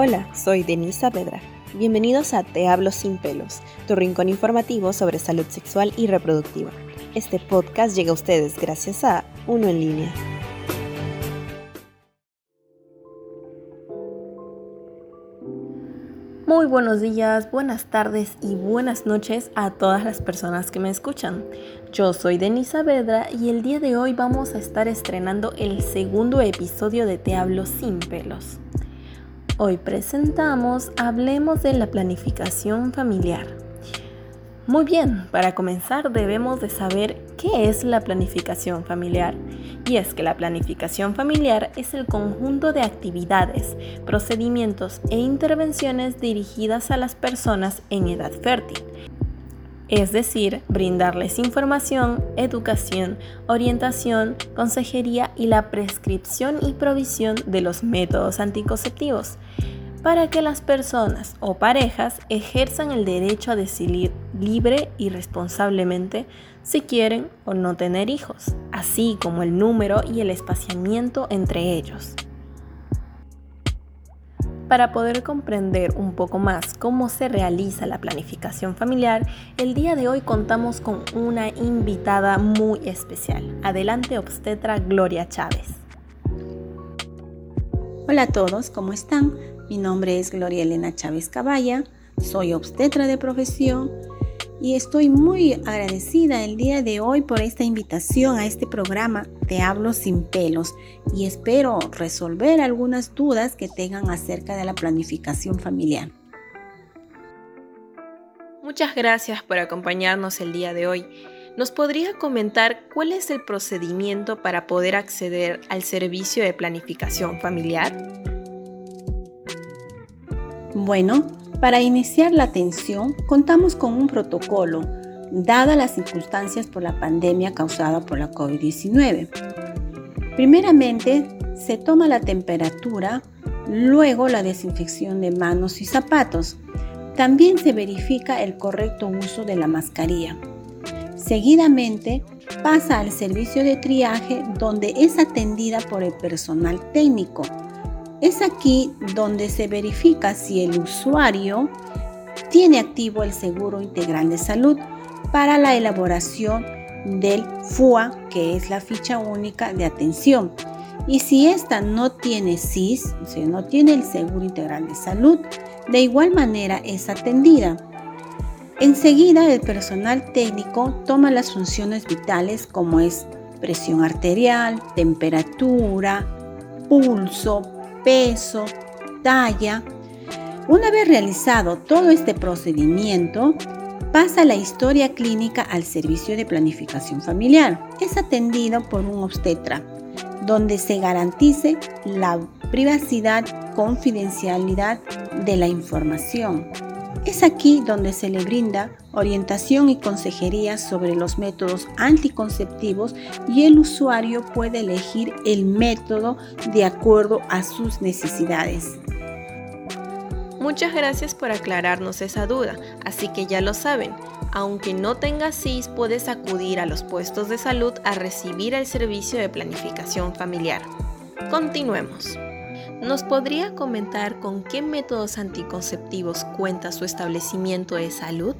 Hola, soy Denise Saavedra. Bienvenidos a Te Hablo Sin Pelos, tu rincón informativo sobre salud sexual y reproductiva. Este podcast llega a ustedes gracias a Uno en Línea. Muy buenos días, buenas tardes y buenas noches a todas las personas que me escuchan. Yo soy Denise Saavedra y el día de hoy vamos a estar estrenando el segundo episodio de Te Hablo Sin Pelos. Hoy presentamos Hablemos de la planificación familiar. Muy bien, para comenzar debemos de saber qué es la planificación familiar. Y es que la planificación familiar es el conjunto de actividades, procedimientos e intervenciones dirigidas a las personas en edad fértil es decir, brindarles información, educación, orientación, consejería y la prescripción y provisión de los métodos anticonceptivos, para que las personas o parejas ejerzan el derecho a decidir libre y responsablemente si quieren o no tener hijos, así como el número y el espaciamiento entre ellos. Para poder comprender un poco más cómo se realiza la planificación familiar, el día de hoy contamos con una invitada muy especial. Adelante, obstetra Gloria Chávez. Hola a todos, ¿cómo están? Mi nombre es Gloria Elena Chávez Caballa, soy obstetra de profesión y estoy muy agradecida el día de hoy por esta invitación a este programa Te hablo sin pelos y espero resolver algunas dudas que tengan acerca de la planificación familiar. Muchas gracias por acompañarnos el día de hoy. ¿Nos podría comentar cuál es el procedimiento para poder acceder al servicio de planificación familiar? Bueno, para iniciar la atención, contamos con un protocolo, dadas las circunstancias por la pandemia causada por la COVID-19. Primeramente, se toma la temperatura, luego la desinfección de manos y zapatos. También se verifica el correcto uso de la mascarilla. Seguidamente, pasa al servicio de triaje donde es atendida por el personal técnico es aquí donde se verifica si el usuario tiene activo el Seguro Integral de Salud para la elaboración del FUA, que es la ficha única de atención. Y si ésta no tiene SIS, o sea, no tiene el Seguro Integral de Salud, de igual manera es atendida. Enseguida el personal técnico toma las funciones vitales como es presión arterial, temperatura, pulso, peso, talla. Una vez realizado todo este procedimiento, pasa la historia clínica al servicio de planificación familiar. Es atendido por un obstetra, donde se garantice la privacidad, confidencialidad de la información. Es aquí donde se le brinda orientación y consejería sobre los métodos anticonceptivos y el usuario puede elegir el método de acuerdo a sus necesidades. Muchas gracias por aclararnos esa duda, así que ya lo saben, aunque no tengas CIS puedes acudir a los puestos de salud a recibir el servicio de planificación familiar. Continuemos. ¿Nos podría comentar con qué métodos anticonceptivos cuenta su establecimiento de salud?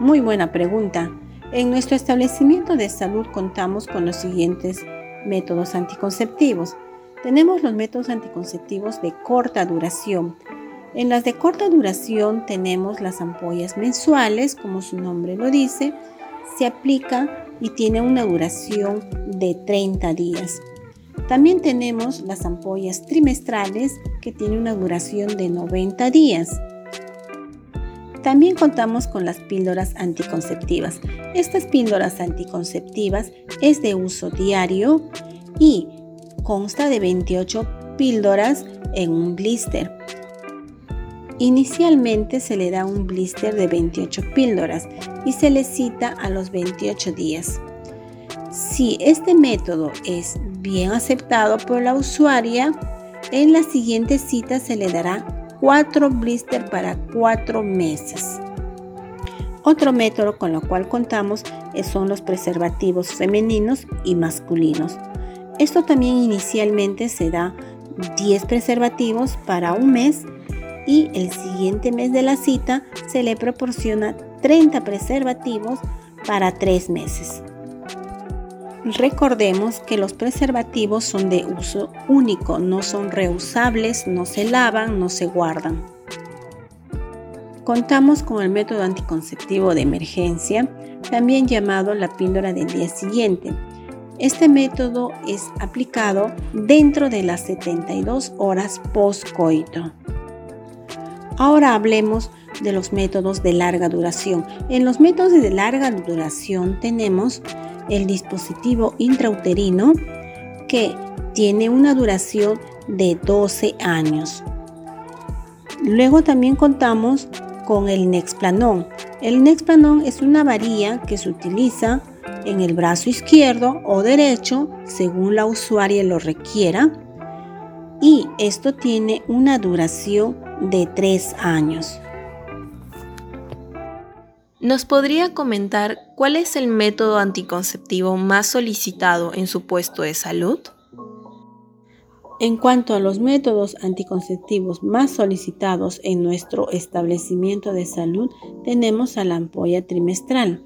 Muy buena pregunta. En nuestro establecimiento de salud contamos con los siguientes métodos anticonceptivos. Tenemos los métodos anticonceptivos de corta duración. En las de corta duración tenemos las ampollas mensuales, como su nombre lo dice, se aplica y tiene una duración de 30 días. También tenemos las ampollas trimestrales que tienen una duración de 90 días. También contamos con las píldoras anticonceptivas. Estas píldoras anticonceptivas es de uso diario y consta de 28 píldoras en un blister. Inicialmente se le da un blister de 28 píldoras y se le cita a los 28 días. Si este método es bien aceptado por la usuaria, en la siguiente cita se le dará 4 blister para 4 meses. Otro método con lo cual contamos son los preservativos femeninos y masculinos. Esto también inicialmente se da 10 preservativos para un mes y el siguiente mes de la cita se le proporciona 30 preservativos para 3 meses. Recordemos que los preservativos son de uso único, no son reusables, no se lavan, no se guardan. Contamos con el método anticonceptivo de emergencia, también llamado la píldora del día siguiente. Este método es aplicado dentro de las 72 horas post-coito. Ahora hablemos de los métodos de larga duración. En los métodos de larga duración tenemos el dispositivo intrauterino que tiene una duración de 12 años. Luego también contamos con el Nexplanon. El Nexplanon es una varilla que se utiliza en el brazo izquierdo o derecho según la usuaria lo requiera y esto tiene una duración de 3 años. ¿Nos podría comentar cuál es el método anticonceptivo más solicitado en su puesto de salud? En cuanto a los métodos anticonceptivos más solicitados en nuestro establecimiento de salud, tenemos a la ampolla trimestral,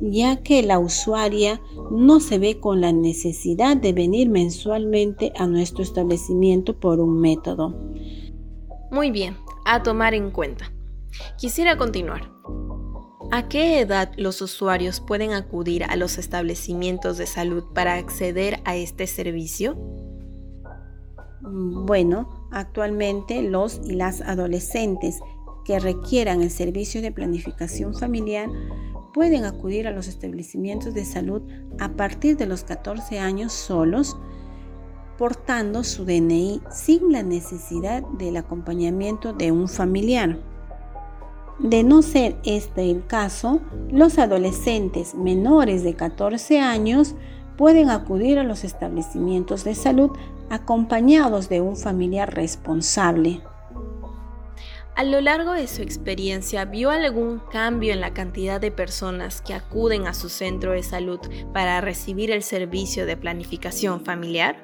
ya que la usuaria no se ve con la necesidad de venir mensualmente a nuestro establecimiento por un método. Muy bien, a tomar en cuenta. Quisiera continuar. ¿A qué edad los usuarios pueden acudir a los establecimientos de salud para acceder a este servicio? Mm, bueno, actualmente los y las adolescentes que requieran el servicio de planificación familiar pueden acudir a los establecimientos de salud a partir de los 14 años solos, portando su DNI sin la necesidad del acompañamiento de un familiar. De no ser este el caso, los adolescentes menores de 14 años pueden acudir a los establecimientos de salud acompañados de un familiar responsable. A lo largo de su experiencia, ¿vio algún cambio en la cantidad de personas que acuden a su centro de salud para recibir el servicio de planificación familiar?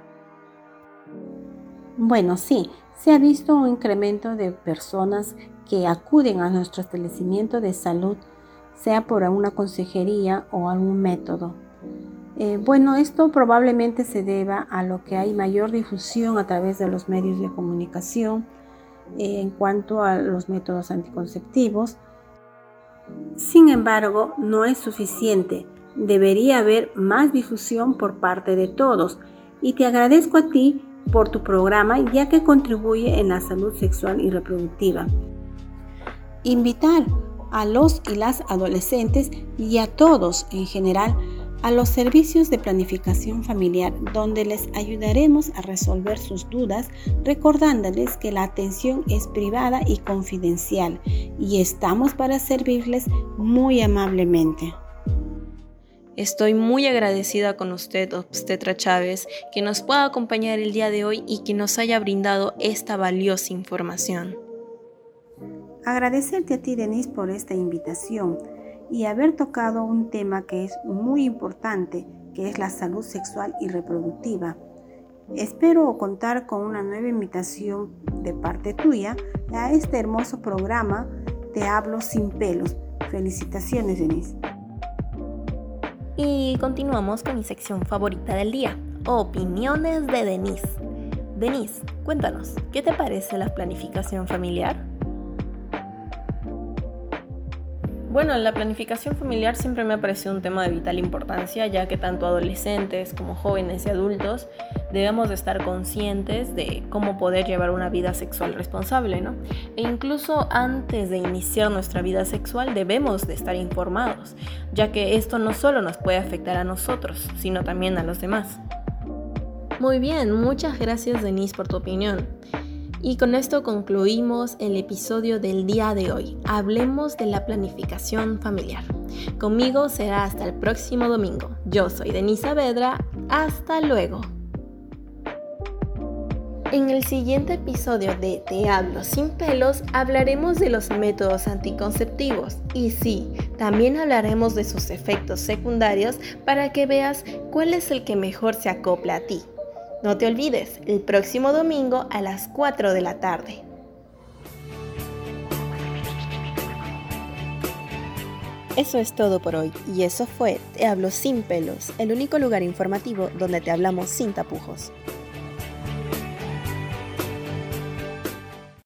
Bueno, sí, se ha visto un incremento de personas que acuden a nuestro establecimiento de salud, sea por alguna consejería o algún método. Eh, bueno, esto probablemente se deba a lo que hay mayor difusión a través de los medios de comunicación eh, en cuanto a los métodos anticonceptivos. Sin embargo, no es suficiente. Debería haber más difusión por parte de todos. Y te agradezco a ti por tu programa ya que contribuye en la salud sexual y reproductiva. Invitar a los y las adolescentes y a todos en general a los servicios de planificación familiar donde les ayudaremos a resolver sus dudas recordándoles que la atención es privada y confidencial y estamos para servirles muy amablemente. Estoy muy agradecida con usted, obstetra Chávez, que nos pueda acompañar el día de hoy y que nos haya brindado esta valiosa información. Agradecerte a ti, Denise, por esta invitación y haber tocado un tema que es muy importante, que es la salud sexual y reproductiva. Espero contar con una nueva invitación de parte tuya a este hermoso programa Te hablo sin pelos. Felicitaciones, Denise. Y continuamos con mi sección favorita del día, opiniones de Denise. Denise, cuéntanos, ¿qué te parece la planificación familiar? Bueno, la planificación familiar siempre me ha parecido un tema de vital importancia, ya que tanto adolescentes como jóvenes y adultos debemos de estar conscientes de cómo poder llevar una vida sexual responsable, ¿no? E incluso antes de iniciar nuestra vida sexual debemos de estar informados, ya que esto no solo nos puede afectar a nosotros, sino también a los demás. Muy bien, muchas gracias Denise por tu opinión. Y con esto concluimos el episodio del día de hoy. Hablemos de la planificación familiar. Conmigo será hasta el próximo domingo. Yo soy Denisa Vedra. Hasta luego. En el siguiente episodio de Te hablo sin pelos hablaremos de los métodos anticonceptivos y sí, también hablaremos de sus efectos secundarios para que veas cuál es el que mejor se acopla a ti. No te olvides, el próximo domingo a las 4 de la tarde. Eso es todo por hoy y eso fue Te hablo sin pelos, el único lugar informativo donde te hablamos sin tapujos.